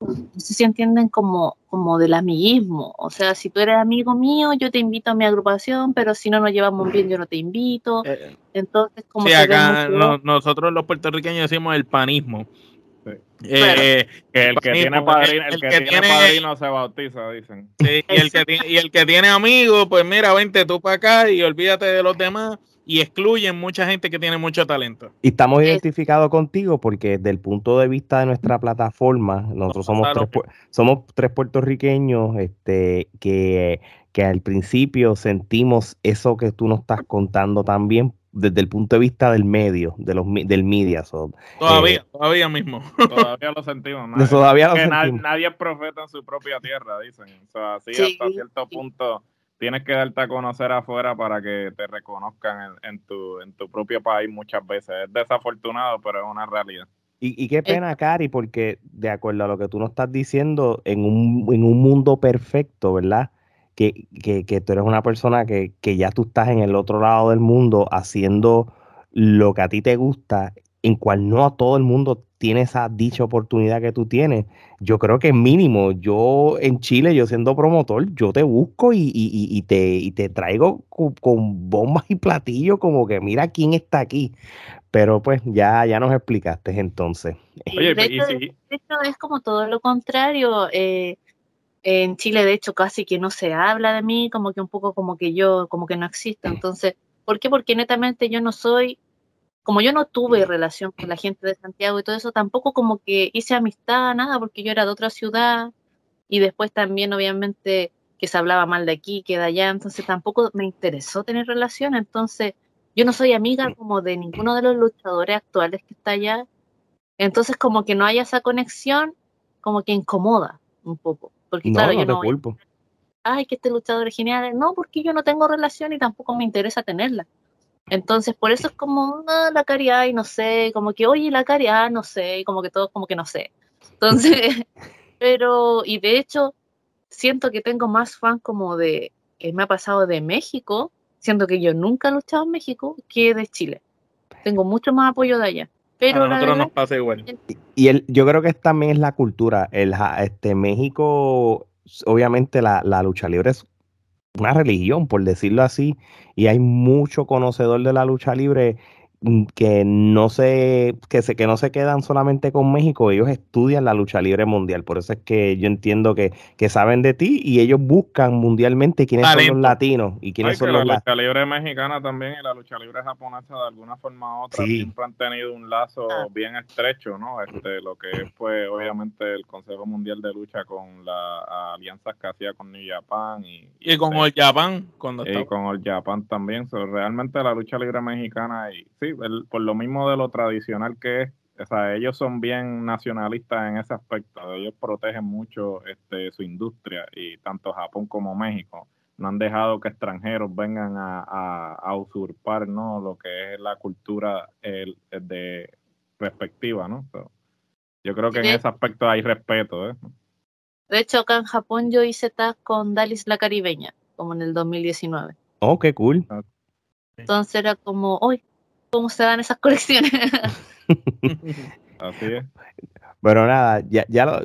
no sé si entienden como, como del amiguismo. O sea, si tú eres amigo mío, yo te invito a mi agrupación, pero si no nos llevamos bien, yo no te invito. Eh, Entonces, como sí, acá nosotros los puertorriqueños decimos el panismo. Eh, que el que tiene padrino, el, que, tiene, padrino se bautiza, dicen. y, el que, y el que tiene amigos, pues mira, vente tú para acá y olvídate de los demás y excluyen mucha gente que tiene mucho talento. Y estamos identificados contigo porque desde el punto de vista de nuestra plataforma, nosotros somos tres, somos tres puertorriqueños este, que, que al principio sentimos eso que tú nos estás contando también desde el punto de vista del medio, de los del media. todavía, eh, todavía mismo. Todavía lo sentimos. Nadie, todavía nadie es profeta en su propia tierra, dicen. O sea, así hasta cierto punto tienes que darte a conocer afuera para que te reconozcan en, tu, en tu propio país muchas veces. Es desafortunado, pero es una realidad. Y, y, qué pena, Cari, porque de acuerdo a lo que tú nos estás diciendo, en un, en un mundo perfecto, ¿verdad? que, que, que tú eres una persona que, que, ya tú estás en el otro lado del mundo haciendo lo que a ti te gusta, en cual no a todo el mundo tiene esa dicha oportunidad que tú tienes. Yo creo que mínimo, yo en Chile, yo siendo promotor, yo te busco y, y, y te, y te traigo con, bombas y platillos como que mira quién está aquí. Pero pues ya, ya nos explicaste entonces. Oye, es como todo lo contrario. Eh, en Chile, de hecho, casi que no se habla de mí, como que un poco como que yo, como que no existo. Entonces, ¿por qué? Porque netamente yo no soy, como yo no tuve relación con la gente de Santiago y todo eso, tampoco como que hice amistad, nada, porque yo era de otra ciudad y después también, obviamente, que se hablaba mal de aquí, que de allá, entonces tampoco me interesó tener relación. Entonces, yo no soy amiga como de ninguno de los luchadores actuales que está allá. Entonces, como que no haya esa conexión, como que incomoda un poco. Porque claro, yo no. Culpo. Ay, que este luchador es genial. No, porque yo no tengo relación y tampoco me interesa tenerla. Entonces, por eso es como ah, la caridad y no sé, como que, oye, la caridad, no sé, y como que todo, como que no sé. Entonces, pero, y de hecho, siento que tengo más fan como de, que me ha pasado de México, siento que yo nunca he luchado en México, que de Chile. Tengo mucho más apoyo de allá. Pero a nosotros nos pasa igual. Y el, yo creo que también es la cultura. El, este, México, obviamente la, la lucha libre es una religión, por decirlo así, y hay mucho conocedor de la lucha libre que no se que se que no se quedan solamente con México, ellos estudian la lucha libre mundial, por eso es que yo entiendo que, que saben de ti y ellos buscan mundialmente quiénes son los latinos y quiénes son los la lucha libre mexicana también y la lucha libre japonesa de alguna forma u otra siempre han tenido un lazo ah. bien estrecho, ¿no? Este lo que es pues obviamente el Consejo Mundial de Lucha con las alianzas que hacía con New Japan y, y, con el Japan cuando y con el Japan también, realmente la lucha libre mexicana y sí por lo mismo de lo tradicional que es, o sea, ellos son bien nacionalistas en ese aspecto, ellos protegen mucho este, su industria y tanto Japón como México no han dejado que extranjeros vengan a, usurpar ¿no? lo que es la cultura el, de respectiva, ¿no? yo creo que en ese aspecto hay respeto. ¿eh? De hecho, acá en Japón yo hice tag con Dalis la Caribeña, como en el 2019. Oh, qué cool. Entonces era como, hoy cómo se dan esas colecciones. Así es. Bueno, nada, ya, ya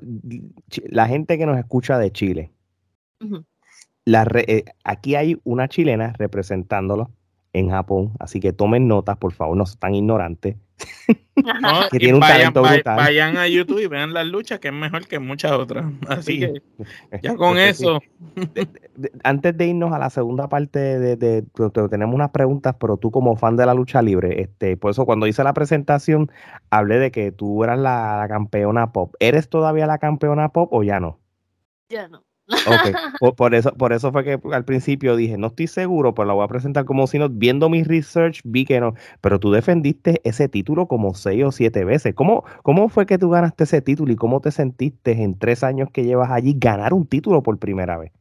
la gente que nos escucha de Chile, la eh, aquí hay una chilena representándolo en Japón, así que tomen notas, por favor, no sean ignorantes. que tiene un vayan, talento brutal. Vayan a YouTube y vean las luchas, que es mejor que muchas otras. Así que ya con eso. Antes de irnos a la segunda parte, de, tenemos unas preguntas, pero tú como fan de la lucha libre, este, por eso cuando hice la presentación hablé de que tú eras la campeona pop. ¿Eres todavía la campeona pop o ya no? Ya no. Ok, por, eso, por eso fue que al principio dije, no estoy seguro, pero la voy a presentar como si no, viendo mi research vi que no, pero tú defendiste ese título como seis o siete veces. ¿Cómo, ¿Cómo fue que tú ganaste ese título y cómo te sentiste en tres años que llevas allí ganar un título por primera vez?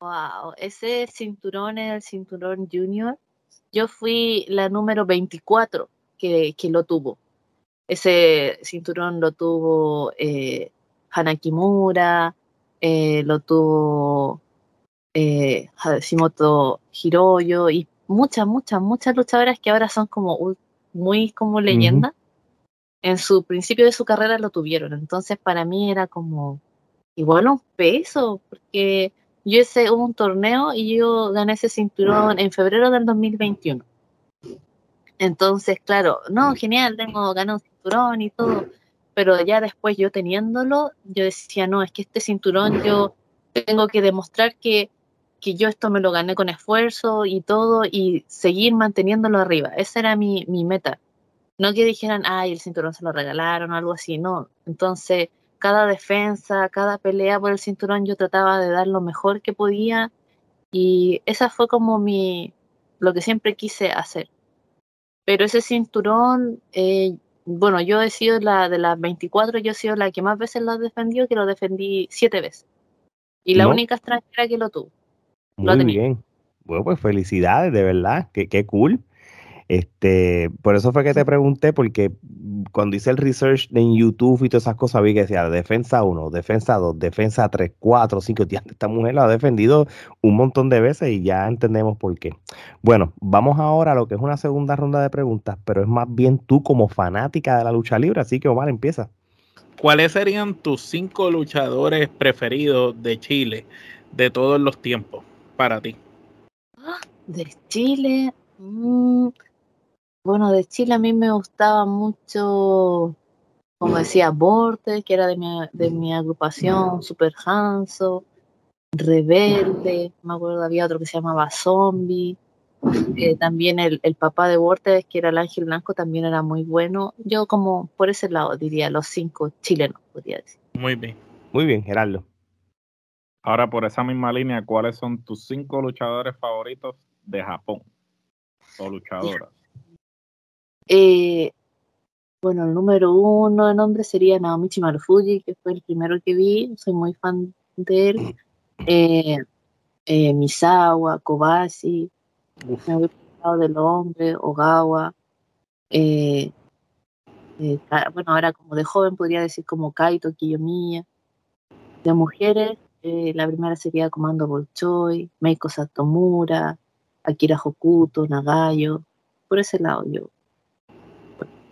Wow, ese cinturón es el cinturón junior. Yo fui la número 24 que, que lo tuvo. Ese cinturón lo tuvo eh, Hanakimura, eh, lo tuvo eh, Hashimoto Hiroyo y muchas, muchas, muchas luchadoras que ahora son como muy como leyenda. En su principio de su carrera lo tuvieron, entonces para mí era como igual un peso, porque yo hice un torneo y yo gané ese cinturón en febrero del 2021. Entonces, claro, no, genial, tengo, gané un cinturón y todo, pero ya después yo teniéndolo, yo decía, no, es que este cinturón yo tengo que demostrar que que yo esto me lo gané con esfuerzo y todo y seguir manteniéndolo arriba. Esa era mi, mi meta. No que dijeran, ay, el cinturón se lo regalaron o algo así, no. Entonces, cada defensa, cada pelea por el cinturón, yo trataba de dar lo mejor que podía y esa fue como mi, lo que siempre quise hacer. Pero ese cinturón, eh, bueno, yo he sido la de las 24, yo he sido la que más veces lo defendió, que lo defendí siete veces. Y la No. única extranjera que lo tuvo. Lo Muy tenía. bien. Bueno, pues felicidades, de verdad. Qué, qué cool. Este, por eso fue que te pregunté, porque cuando hice el research en YouTube y todas esas cosas, vi que decía defensa 1, defensa 2, defensa 3, 4, 5. Tía, Esta mujer la ha defendido un montón de veces y ya entendemos por qué. Bueno, vamos ahora a lo que es una segunda ronda de preguntas, pero es más bien tú como fanática de la lucha libre, así que Omar empieza. ¿Cuáles serían tus cinco luchadores preferidos de Chile de todos los tiempos para ti? De Chile, mm, bueno, de Chile a mí me gustaba mucho, como decía, Borte, que era de mi, de mi agrupación, Super Hanso, Rebelde, me acuerdo había otro que se llamaba Zombie, eh, también el, el papá de Borte, que era el Ángel Blanco, también era muy bueno. Yo como por ese lado diría los cinco chilenos, podría decir. Muy bien. Muy bien, Gerardo. Ahora, por esa misma línea, ¿cuáles son tus cinco luchadores favoritos de Japón? O luchadoras. Eh, bueno, el número uno de nombre sería Naomichi Marufuji, que fue el primero que vi, soy muy fan de él. Eh, eh, Misawa, Kobashi, Uf, me voy por del hombre, Ogawa. eh, bueno, ahora como de joven podría decir como Kaito, Kiyomiya. De mujeres, la primera sería Comando Bolchoi, Meiko Satomura, Akira Hokuto, Nagayo. Por ese lado yo.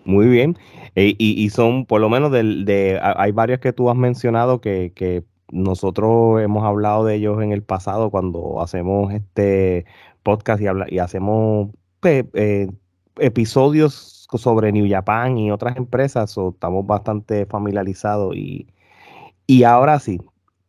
Muy bien. Eh, y, y son, por lo menos, del, de, ha- hay varios que tú has mencionado que, que nosotros hemos hablado de ellos en el pasado cuando hacemos este podcast y, habla- y hacemos eh, episodios sobre New Japan y otras empresas, so, estamos bastante familiarizados y, y ahora sí.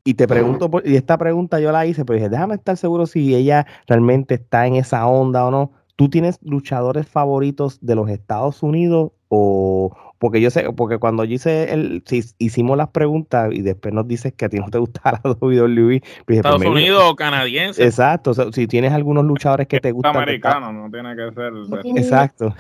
Y te pregunto, por- y esta pregunta yo la hice, pero dije, déjame estar seguro si ella realmente está en esa onda o no. ¿Tú tienes luchadores favoritos de los Estados Unidos o porque yo sé, porque cuando yo hice el, si hicimos las preguntas y después nos dices que a ti no te gusta la WWE, pues dije, pues Estados Unidos o canadiense. Exacto, o sea, si tienes algunos luchadores que te gustan. de americano, no tiene que ser. Exacto.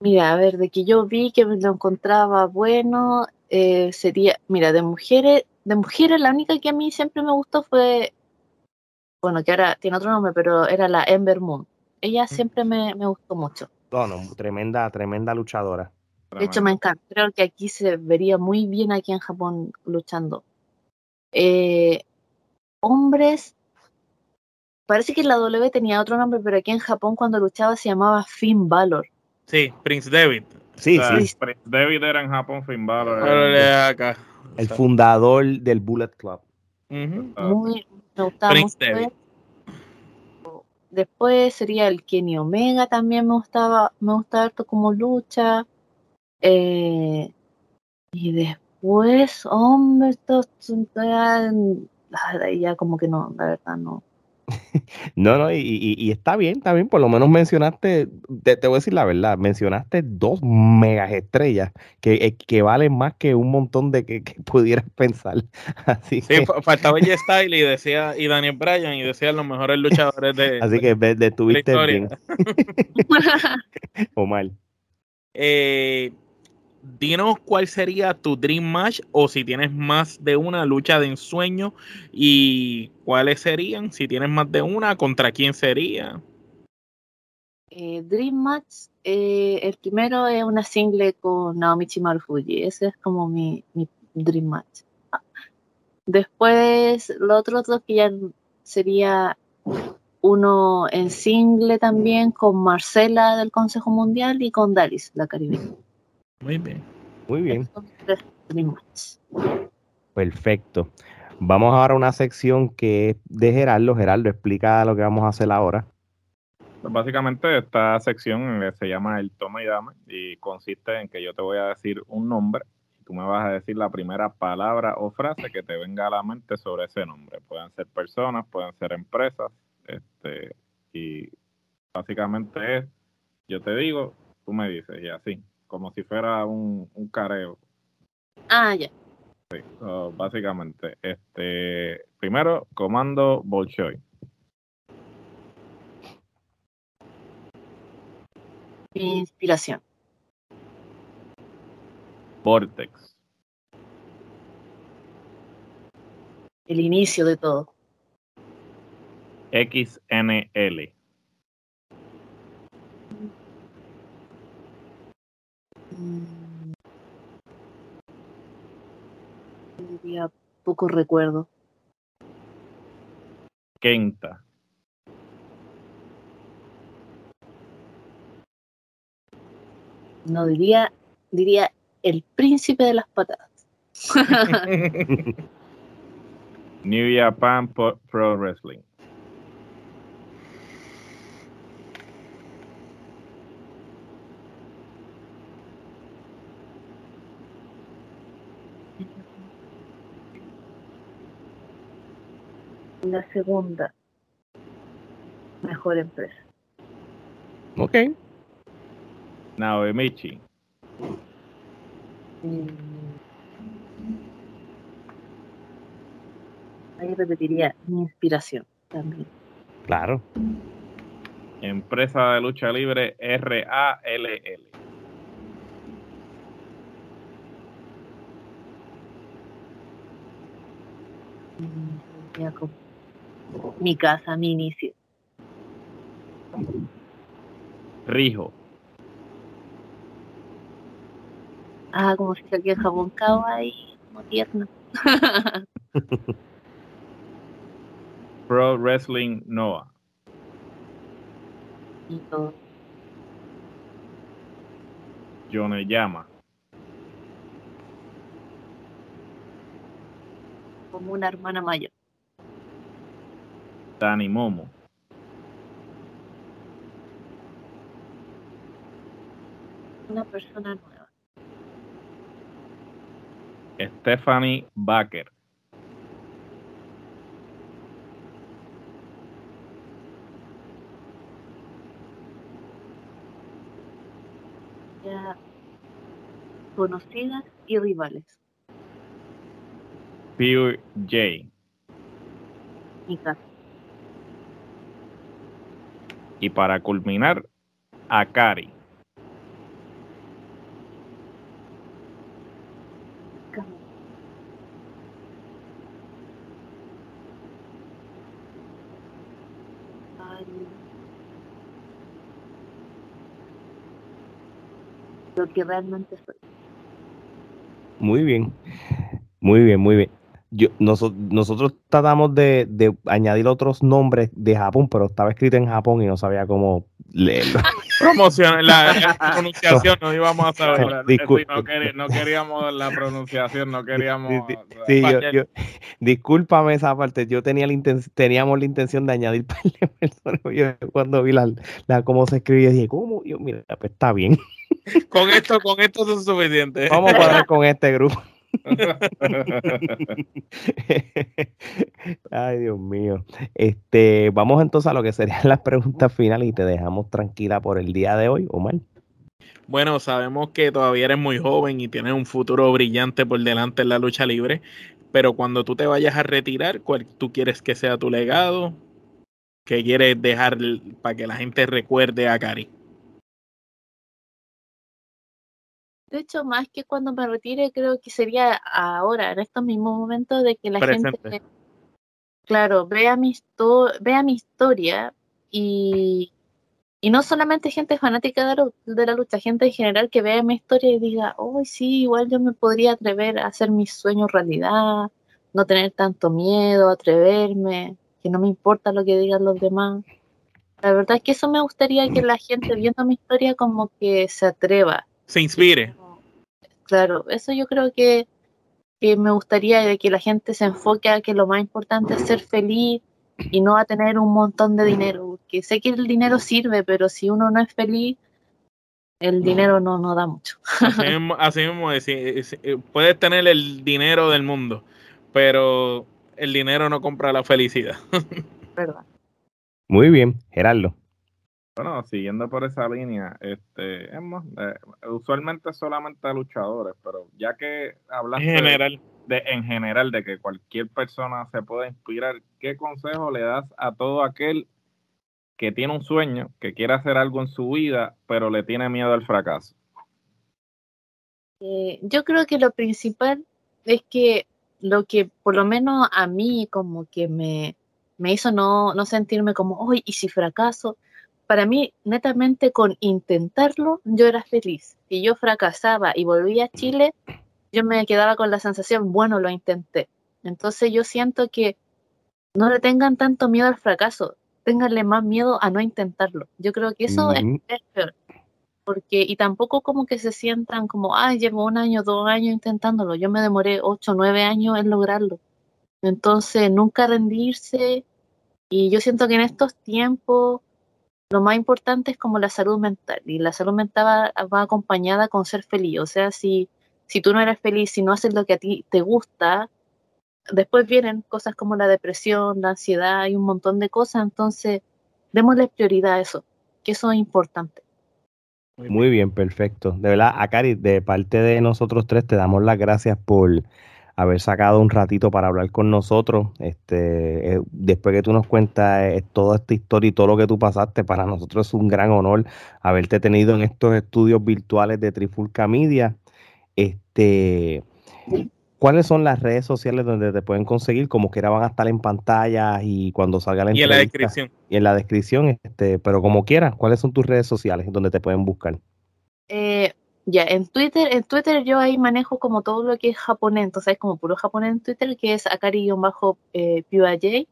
Mira, a ver, de que yo vi que me lo encontraba bueno, eh, sería, mira, de mujeres, de mujeres la única que a mí siempre me gustó fue, bueno, que ahora tiene otro nombre, pero era la Ember Moon. Ella siempre me, me gustó mucho. No, no, tremenda, tremenda luchadora. De hecho, me encanta. Creo que aquí se vería muy bien aquí en Japón luchando. Eh, hombres, parece que la W tenía otro nombre, pero aquí en Japón cuando luchaba se llamaba Finn Balor. Sí, Prince David. Sí, O sea, sí, Prince David era en Japón, Finn Balor era acá. el fundador del Bullet Club. Muy, me gustaba Prince mucho David. Después sería el Kenny Omega, también me gustaba, me gustaba harto como lucha. Eh, y después, hombre, estos ya, ah, ya como que no, la verdad no. No, no, y, y- y está bien, está bien, por lo menos mencionaste, te, te voy a decir la verdad, mencionaste dos megas estrellas que, eh, que valen más que un montón de que, que pudieras pensar. Así Sí, que, fa- faltaba J Style y decía, y Daniel Bryan, y decían los mejores luchadores de, así que de historia. bien, Omar. Eh, dinos cuál sería tu dream match o si tienes más de una lucha de ensueño y cuáles serían, si tienes más de una, contra quién sería. Eh, Dream Match, eh, el primero es una single con Naomichi Marufuji, ese es como mi, mi Dream Match. Después, los otros dos que ya sería uno en single también con Marcela del Consejo Mundial y con Dalis, la caribeña. Muy bien. Muy bien, perfecto. Vamos ahora a una sección que es de Gerardo. Gerardo, explica lo que vamos a hacer ahora. Pues básicamente esta sección se llama el toma y dame y consiste en que yo te voy a decir un nombre y tú me vas a decir la primera palabra o frase que te venga a la mente sobre ese nombre. Pueden ser personas, pueden ser empresas, este, y básicamente es, yo te digo, tú me dices, y así, como si fuera un, un careo. Ah, ya. Sí, so, básicamente, este, primero, comando Bolshoi. Inspiración. Vortex. El inicio de todo. XNL. Poco recuerdo. Kenta. No diría, diría el príncipe de las patadas. New Japan Pro Wrestling. La segunda mejor empresa. Ok. Naomichi. Mm. Ahí repetiría mi inspiración también. Claro. Empresa de lucha libre RALL. Como Mi casa, mi inicio. Rijo. Ah, como si aquí en Japón kawaii, como tierno. Pro Wrestling Noah. y todo. Yoneyama. Como una hermana mayor. Dani Momo. Una persona nueva. Stephanie Baker. Ya conocidas y rivales. Pure J. Y para culminar, Akari. Cami. Ay. Lo que realmente soy. Muy bien. Muy bien, muy bien. Yo, noso- nosotros tratamos de, de añadir otros nombres de Japón, pero estaba escrito en Japón y no sabía cómo leerlo. Promoción, la, la pronunciación no íbamos a saber. Sí, no, queríamos la pronunciación, no queríamos. Sí, yo, discúlpame esa parte. Yo tenía la inten- teníamos la intención de añadir par de personas. Yo cuando vi la, la cómo se escribía, dije, ¿cómo? Yo, mira, pues está bien. Con esto, con esto es suficiente. Vamos a cuadrar con este grupo. Ay, Dios mío. Este, vamos entonces a lo que serían las preguntas finales y te dejamos tranquila por el día de hoy, Omar. Bueno, sabemos que todavía eres muy joven y tienes un futuro brillante por delante en la lucha libre, pero cuando tú te vayas a retirar, ¿cuál tú quieres que sea tu legado? ¿Qué quieres dejar para que la gente recuerde a Cari? De hecho, más que cuando me retire, creo que sería ahora, en estos mismos momentos, de que la Presente. gente, claro, vea mi, vea mi historia y, y no solamente gente fanática de la, de la lucha, gente en general que vea mi historia y diga, oh, sí, igual yo me podría atrever a hacer mis sueños realidad, no tener tanto miedo, atreverme, que no me importa lo que digan los demás. La verdad es que eso me gustaría que la gente viendo mi historia como que se atreva. Se inspire. Claro, eso yo creo que, que me gustaría de que la gente se enfoque a que lo más importante es ser feliz y no a tener un montón de dinero. Que sé que el dinero sirve, pero si uno no es feliz, el dinero no, no da mucho. Así mismo, eh, puedes tener el dinero del mundo, pero el dinero no compra la felicidad. Verdad. Muy bien, Gerardo. Bueno, siguiendo por esa línea, este, hemos, eh, usualmente solamente a luchadores, pero ya que hablas en general. De, en general de que cualquier persona se puede inspirar, ¿qué consejo le das a todo aquel que tiene un sueño, que quiere hacer algo en su vida, pero le tiene miedo al fracaso? Eh, yo creo que lo principal es que lo que por lo menos a mí como que me, me hizo no, no sentirme como, hoy ¿y si fracaso? Para mí, netamente con intentarlo, yo era feliz. Si yo fracasaba y volvía a Chile, yo me quedaba con la sensación, bueno, lo intenté. Entonces yo siento que no le tengan tanto miedo al fracaso tenganle más miedo a no intentarlo. Yo creo que eso es, peor. Porque, y tampoco como que se sientan como, ay, llevo un año, dos años intentándolo. Yo me demoré ocho, nueve años en lograrlo. Entonces, nunca rendirse. Y yo siento que en estos tiempos lo más importante es como la salud mental. Y la salud mental va, acompañada con ser feliz. O sea, si, si tú no eres feliz, si no haces lo que a ti te gusta, después vienen cosas como la depresión, la ansiedad y un montón de cosas, entonces démosle prioridad a eso, que eso es importante. Muy bien, perfecto. De verdad, Akari, de parte de nosotros tres, te damos las gracias por haber sacado un ratito para hablar con nosotros. Este, eh, después que tú nos cuentas eh, toda esta historia y todo lo que tú pasaste, para nosotros es un gran honor haberte tenido en estos estudios virtuales de Trifulca Media. Este, ¿Cuáles son las redes sociales donde te pueden conseguir? Como quiera van a estar en pantalla y cuando salga la Y en la descripción. Y en la descripción, este, pero como quieras, ¿cuáles son tus redes sociales donde te pueden buscar? Eh, ya, en Twitter, en Twitter yo ahí manejo como todo lo que es japonés, entonces es como puro japonés en Twitter, que es Akari-PUAJ.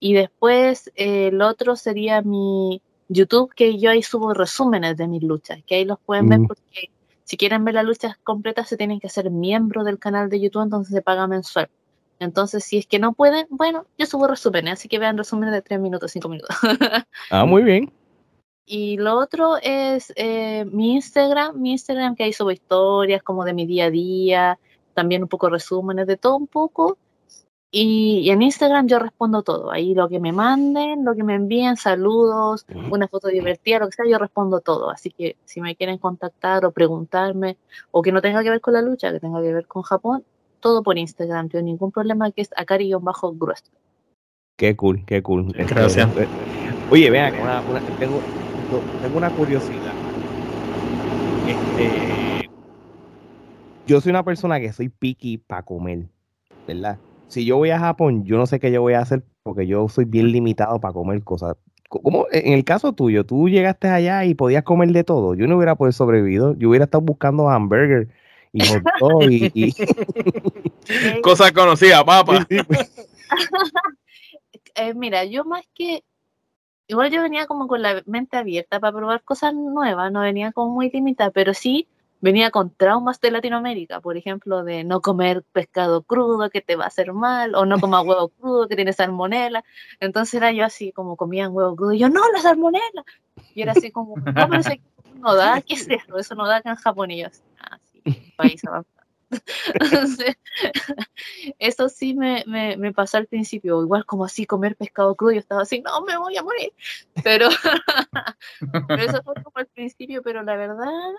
Y después eh, el otro sería mi YouTube, que yo ahí subo resúmenes de mis luchas, que ahí los pueden ver mm. porque si quieren ver las luchas completas se tienen que ser miembro del canal de YouTube, entonces se paga mensual. Entonces, si es que no pueden, bueno, yo subo resúmenes, así que vean resúmenes de 3 minutos, 5 minutos. ah, muy bien. Y lo otro es eh, mi Instagram, mi Instagram que ahí subo historias como de mi día a día, también un poco resúmenes de todo un poco. Y, en Instagram yo respondo todo. Ahí lo que me manden, lo que me envíen, saludos, una foto divertida, lo que sea, yo respondo todo. Así que si me quieren contactar o preguntarme, o que no tenga que ver con la lucha, que tenga que ver con Japón, todo por Instagram. No tengo ningún problema, que es acari-grueso. Qué cool, qué cool. Este, Gracias. Eh, oye, vean, tengo, tengo una curiosidad. Este, yo soy una persona que soy picky para comer, ¿verdad? si yo voy a Japón, yo no sé qué yo voy a hacer porque yo soy bien limitado para comer cosas. Como en el caso tuyo, tú llegaste allá y podías comer de todo. Yo no hubiera podido sobrevivir. Yo hubiera estado buscando hamburger y y, y... cosas conocidas, papá. Pues. eh, mira, yo más que igual yo venía como con la mente abierta para probar cosas nuevas, no venía como muy limitada, pero sí venía con traumas de Latinoamérica, por ejemplo, de no comer pescado crudo que te va a hacer mal, o no comer huevo crudo que tiene salmonela. Entonces era yo así, como comían huevo crudo, y yo, no, la salmonela. Y era así como, no, pero eso no da, ¿qué es eso? Eso no da acá en Japón. Y yo así, ah, sí, país avanzado. Eso sí me, me, pasó al principio, igual como así comer pescado crudo, yo estaba así, no, me voy a morir. Pero, pero eso fue como al principio, pero la verdad,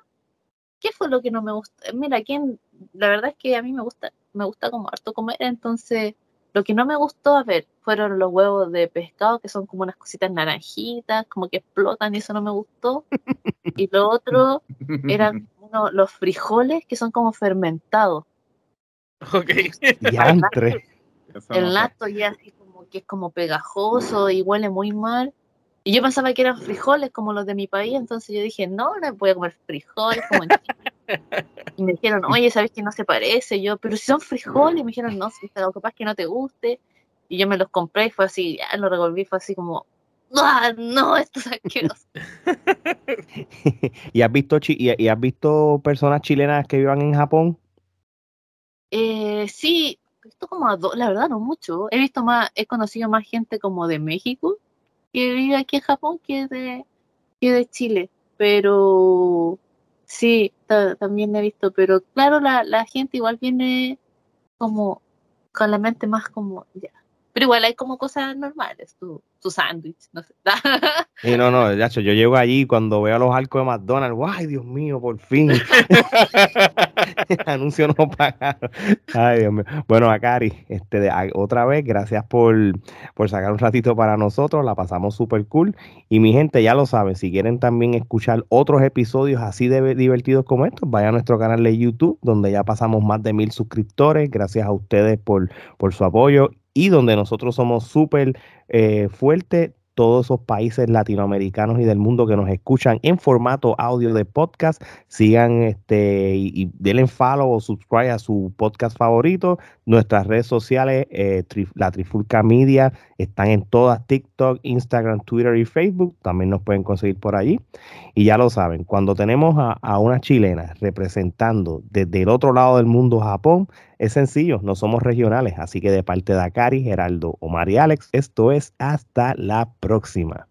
¿qué fue lo que no me gusta? Mira, ¿quién? la verdad es que a mí me gusta, me gusta como harto comer, entonces lo que no me gustó, a ver, fueron los huevos de pescado, que son como unas cositas naranjitas, como que explotan y eso no me gustó. Y lo otro eran los frijoles que son como fermentados. Ok. El lato ya así como que es como pegajoso y huele muy mal. Y yo pensaba que eran frijoles como los de mi país, entonces yo dije, no, no voy a comer frijoles como en Y me dijeron, oye, ¿sabes que no se parece? yo, pero si son frijoles, y me dijeron, no, si lo capaz que no te guste. Y yo me los compré y fue así, ya lo revolví, fue así como, ¡Ah, no, esto es asqueroso! ¿Y, has visto y, has visto personas chilenas que vivan en Japón? Eh, sí, he visto como a dos, la verdad no mucho. He visto más, he conocido más gente como de México que vive aquí en Japón que de, que de Chile. Pero Sí, también he visto, pero claro, la, la gente igual viene como con la mente más como, ya, pero igual hay como cosas normales, tu, tu sándwich, no sé. Y no, no, yo llego allí cuando veo a los arcos de McDonald's, ¡ay, Dios mío, por fin! Anuncio no pagado. Ay, Dios mío. Bueno, Akari, este, otra vez, gracias por, por sacar un ratito para nosotros, la pasamos súper cool. Y mi gente, ya lo saben, si quieren también escuchar otros episodios así de divertidos como estos, vayan a nuestro canal de YouTube, donde ya pasamos más de mil suscriptores. Gracias a ustedes por, por su apoyo y donde nosotros somos súper eh, fuertes todos esos países latinoamericanos y del mundo que nos escuchan en formato audio de podcast, sigan este y, denle follow o subscribe a su podcast favorito. Nuestras redes sociales, eh, la Trifulca Media, están en todas TikTok, Instagram, Twitter y Facebook. También nos pueden conseguir por allí. Y ya lo saben, cuando tenemos a, a una chilena representando desde el otro lado del mundo, Japón, es sencillo, no somos regionales, así que de parte de Akari, Geraldo o María Alex, esto es hasta la próxima.